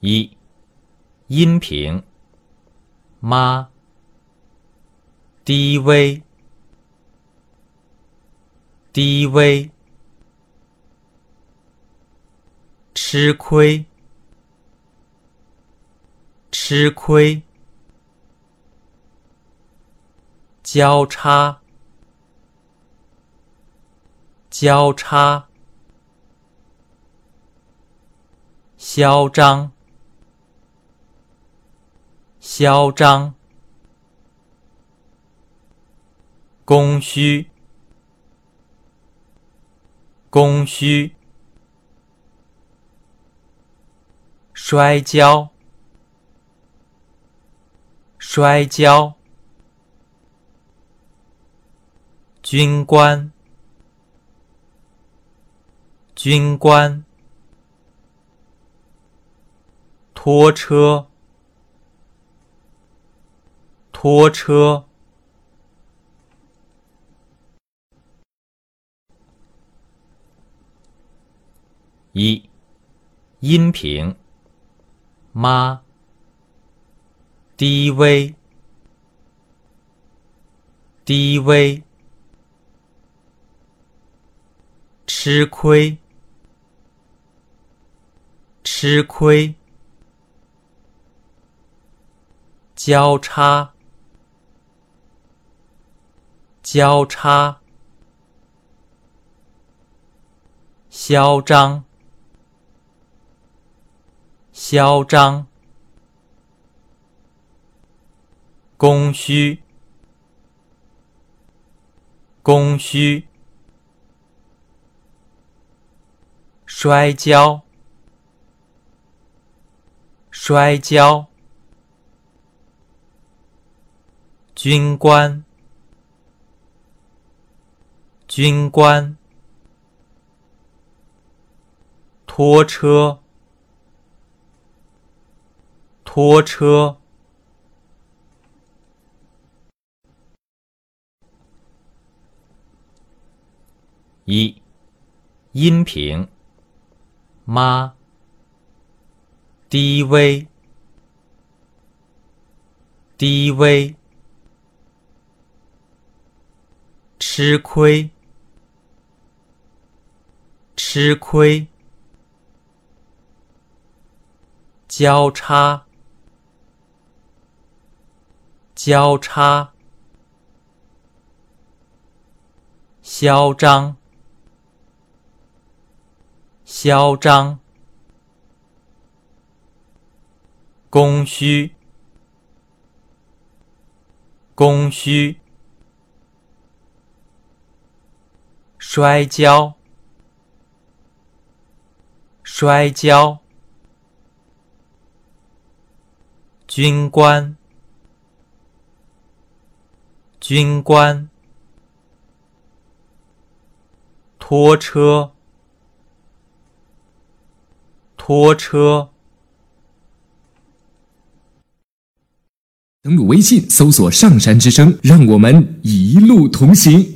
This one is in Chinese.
一、音频，妈，低微，低微，吃亏，吃亏，交叉，交叉，嚣张。嚣张，供需，供需，摔跤，摔跤，军官，军官，拖车。拖车，一，音频，妈，低微，低微，吃亏，吃亏，交叉。交叉，嚣张，嚣张，供需，供需，摔跤，摔跤，军官。军官，拖车，拖车，一，音频，妈，低微，低微，吃亏。吃亏，交叉，交叉，嚣张，嚣张，供需，供需，摔跤。摔跤，军官，军官，拖车，拖车。登录微信，搜索“上山之声”，让我们一路同行。